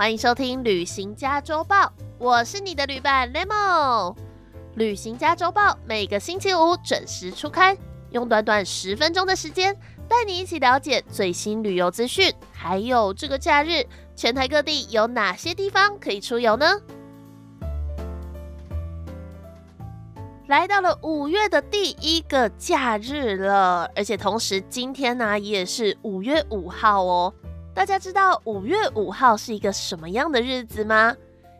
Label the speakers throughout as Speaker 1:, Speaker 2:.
Speaker 1: 欢迎收听《旅行家周报》，我是你的旅伴 Lemo。《旅行家周报》每个星期五准时出刊，用短短十分钟的时间，带你一起了解最新旅游资讯，还有这个假日全台各地有哪些地方可以出游呢？来到了五月的第一个假日了，而且同时今天呢也是五月五号哦。大家知道五月五号是一个什么样的日子吗？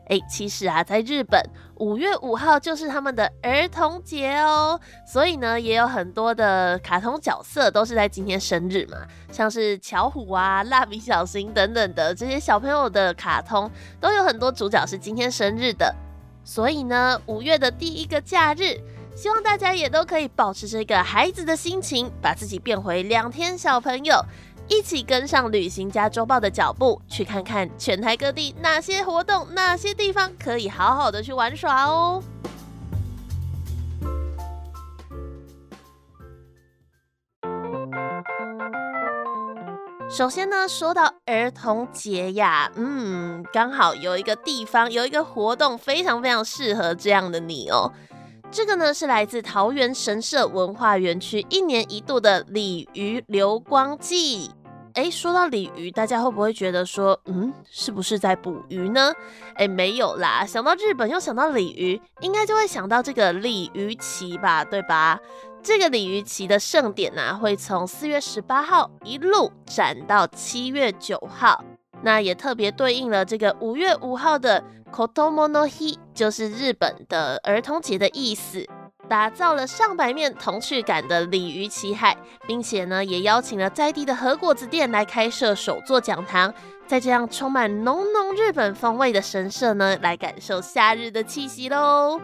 Speaker 1: 哎，其实啊，在日本五月五号就是他们的儿童节哦，所以呢，也有很多的卡通角色都是在今天生日嘛，像是巧虎啊、蜡笔小新等等的这些小朋友的卡通，都有很多主角是今天生日的。所以呢，五月的第一个假日，希望大家也都可以保持这个孩子的心情，把自己变回两天小朋友，一起跟上旅行家周报的脚步，去看看全台各地哪些活动、哪些地方可以好好的去玩耍哦。首先呢，说到儿童节呀，嗯，刚好有一个地方有一个活动，非常非常适合这样的你哦。这个呢是来自桃园神社文化园区一年一度的鲤鱼流光季。哎，说到鲤鱼，大家会不会觉得说，嗯，是不是在捕鱼呢？哎，没有啦，想到日本又想到鲤鱼，应该就会想到这个鲤鱼旗吧，对吧？这个鲤鱼旗的盛典呢，会从四月十八号一路展到七月九号，那也特别对应了这个五月五号的 Kotomo no Hi，就是日本的儿童节的意思。打造了上百面童趣感的鲤鱼旗海，并且呢，也邀请了在地的和果子店来开设首座讲堂，在这样充满浓浓日本风味的神社呢，来感受夏日的气息喽。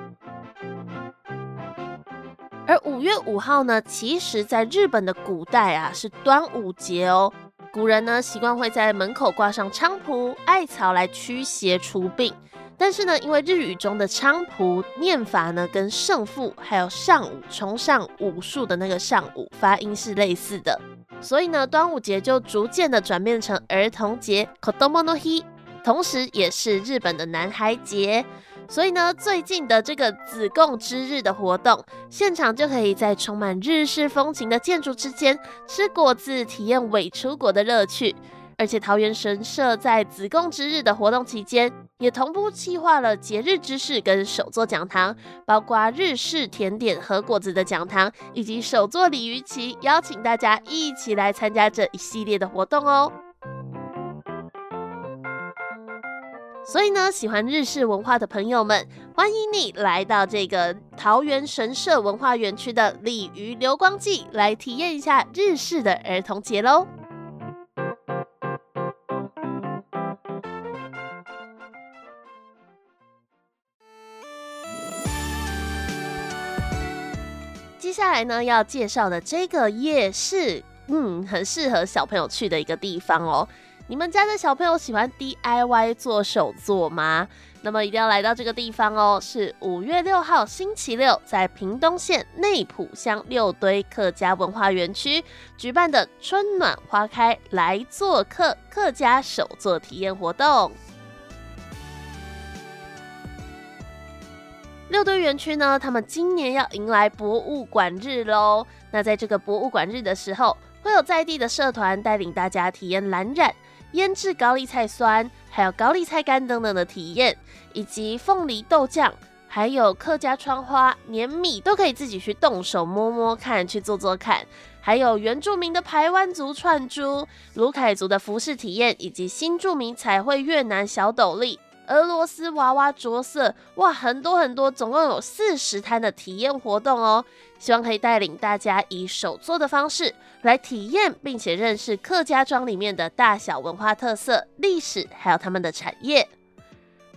Speaker 1: 而五月五号呢，其实在日本的古代啊，是端午节哦。古人呢，习惯会在门口挂上菖蒲、艾草来驱邪除病。但是呢，因为日语中的菖蒲念法呢，跟胜负还有上午崇尚武术的那个上午发音是类似的，所以呢，端午节就逐渐的转变成儿童节 Kodomo no Hi，同时也是日本的男孩节。所以呢，最近的这个子贡之日的活动，现场就可以在充满日式风情的建筑之间吃果子，体验伪出国的乐趣。而且桃园神社在子贡之日的活动期间，也同步企划了节日知识跟手作讲堂，包括日式甜点和果子的讲堂，以及手作鲤鱼旗，邀请大家一起来参加这一系列的活动哦。所以呢，喜欢日式文化的朋友们，欢迎你来到这个桃园神社文化园区的鲤鱼流光季，来体验一下日式的儿童节喽。下来呢，要介绍的这个夜市，嗯，很适合小朋友去的一个地方哦。你们家的小朋友喜欢 DIY 做手作吗？那么一定要来到这个地方哦。是五月六号星期六，在屏东县内埔乡六堆客家文化园区举办的春暖花开来做客客家手作体验活动。六堆园区呢，他们今年要迎来博物馆日喽。那在这个博物馆日的时候，会有在地的社团带领大家体验蓝染、腌制高丽菜酸，还有高丽菜干等等的体验，以及凤梨豆酱，还有客家窗花、黏米，都可以自己去动手摸摸看，去做做看。还有原住民的排湾族串珠、卢凯族的服饰体验，以及新住民彩绘越南小斗笠。俄罗斯娃娃着色，哇，很多很多，总共有四十摊的体验活动哦。希望可以带领大家以手作的方式来体验，并且认识客家庄里面的大小文化特色、历史，还有他们的产业。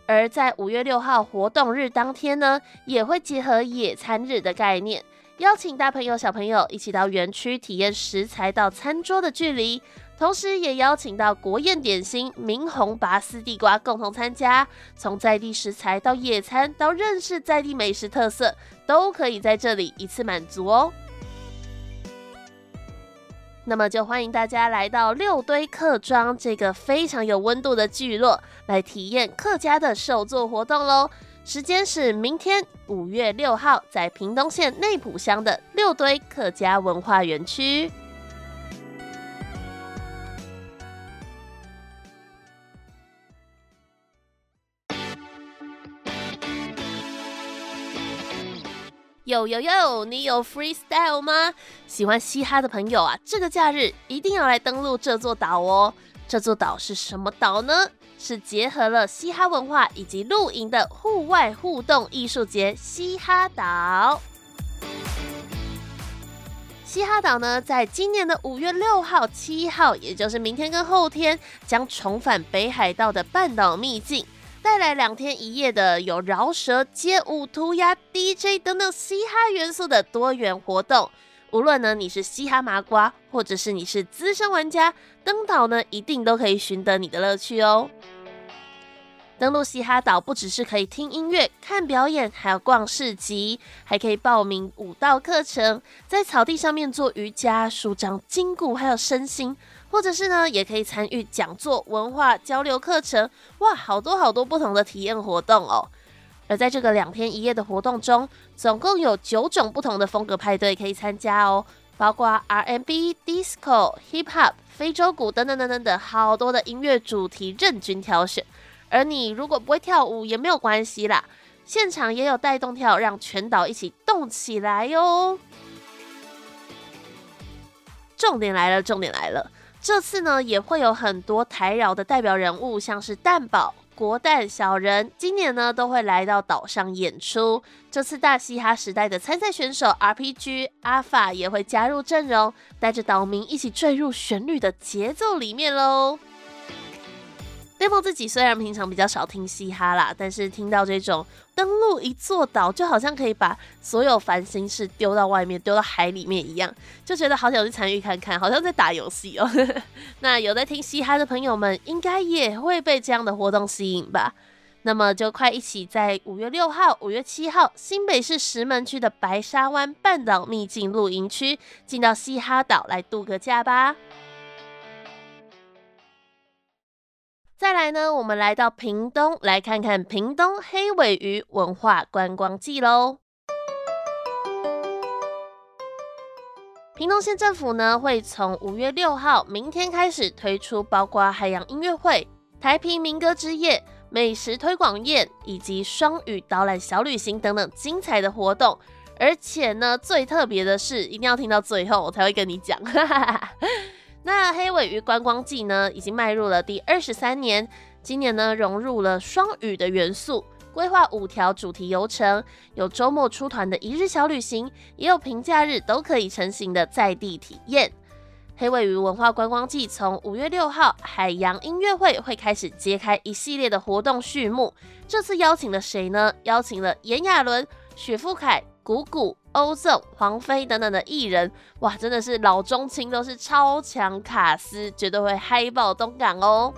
Speaker 1: 而在五月六号活动日当天呢，也会结合野餐日的概念，邀请大朋友小朋友一起到园区体验食材到餐桌的距离。同时，也邀请到国宴点心明红拔丝地瓜共同参加，从在地食材到野餐到认识在地美食特色，都可以在这里一次满足哦。那么，就欢迎大家来到六堆客庄这个非常有温度的聚落，来体验客家的手作活动喽。时间是明天五月六号，在屏东县内埔乡的六堆客家文化园区。有有有，你有 freestyle 吗？喜欢嘻哈的朋友啊，这个假日一定要来登陆这座岛哦。这座岛是什么岛呢？是结合了嘻哈文化以及露营的户外互动艺术节——嘻哈岛。嘻哈岛呢，在今年的五月六号、七号，也就是明天跟后天，将重返北海道的半岛秘境。带来两天一夜的有饶舌、街舞、涂鸦、DJ 等等嘻哈元素的多元活动。无论呢你是嘻哈麻瓜，或者是你是资深玩家，登岛呢一定都可以寻得你的乐趣哦。登陆嘻哈岛不只是可以听音乐、看表演，还要逛市集，还可以报名舞蹈课程，在草地上面做瑜伽，舒张筋骨还有身心。或者是呢，也可以参与讲座、文化交流课程，哇，好多好多不同的体验活动哦。而在这个两天一夜的活动中，总共有九种不同的风格派对可以参加哦，包括 R&B、Disco、Hip Hop、非洲鼓等等等等等，好多的音乐主题任君挑选。而你如果不会跳舞也没有关系啦，现场也有带动跳，让全岛一起动起来哟。重点来了，重点来了。这次呢，也会有很多台饶的代表人物，像是蛋宝、国蛋、小人，今年呢都会来到岛上演出。这次大嘻哈时代的参赛选手 RPG 阿法也会加入阵容，带着岛民一起坠入旋律的节奏里面喽。雷蒙自己虽然平常比较少听嘻哈啦，但是听到这种登陆一座岛，就好像可以把所有烦心事丢到外面，丢到海里面一样，就觉得好想去参与看看，好像在打游戏哦。那有在听嘻哈的朋友们，应该也会被这样的活动吸引吧？那么就快一起在五月六号、五月七号，新北市石门区的白沙湾半岛秘境露营区，进到嘻哈岛来度个假吧。再来呢，我们来到屏东，来看看屏东黑尾鱼文化观光季喽。屏东县政府呢，会从五月六号明天开始推出包括海洋音乐会、台平民歌之夜、美食推广宴以及双语导览小旅行等等精彩的活动。而且呢，最特别的是，一定要听到最后我才会跟你讲。那黑尾鱼观光季呢，已经迈入了第二十三年。今年呢，融入了双语的元素，规划五条主题游程，有周末出团的一日小旅行，也有平假日都可以成行的在地体验。黑尾鱼文化观光季从五月六号海洋音乐会会开始揭开一系列的活动序幕。这次邀请了谁呢？邀请了炎亚纶、许富凯。谷谷、欧纵、黄飞等等的艺人，哇，真的是老中青都是超强卡司，绝对会嗨爆东港哦！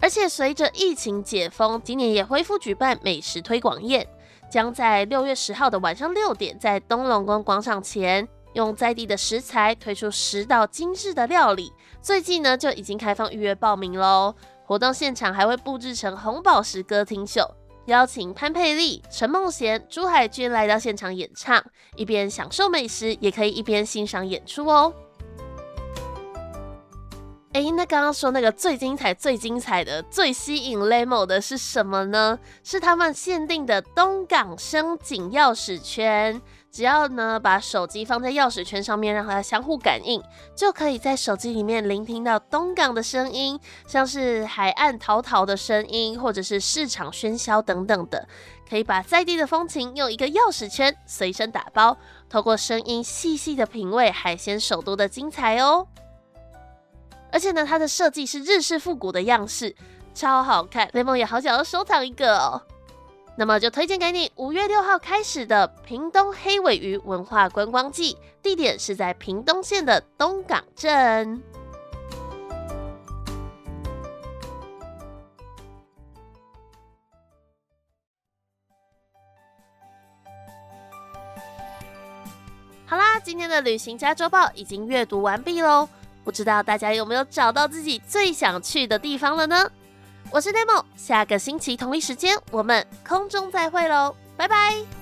Speaker 1: 而且随着疫情解封，今年也恢复举办美食推广宴，将在六月十号的晚上六点，在东龙宫广场前，用在地的食材推出十道精致的料理。最近呢，就已经开放预约报名喽！活动现场还会布置成红宝石歌厅秀。邀请潘佩丽、陈梦贤、朱海军来到现场演唱，一边享受美食，也可以一边欣赏演出哦。哎，那刚刚说那个最精彩、最精彩的、最吸引 Lemo 的是什么呢？是他们限定的东港生井钥匙圈。只要呢把手机放在钥匙圈上面，让它相互感应，就可以在手机里面聆听到东港的声音，像是海岸滔滔的声音，或者是市场喧嚣等等的。可以把在地的风情用一个钥匙圈随身打包，透过声音细细的品味海鲜首都的精彩哦。而且呢，它的设计是日式复古的样式，超好看，雷蒙也好想要收藏一个哦。那么就推荐给你，五月六号开始的屏东黑尾鱼文化观光季，地点是在屏东县的东港镇。好啦，今天的旅行家周报已经阅读完毕喽。不知道大家有没有找到自己最想去的地方了呢？我是 Demo，下个星期同一时间我们空中再会喽，拜拜。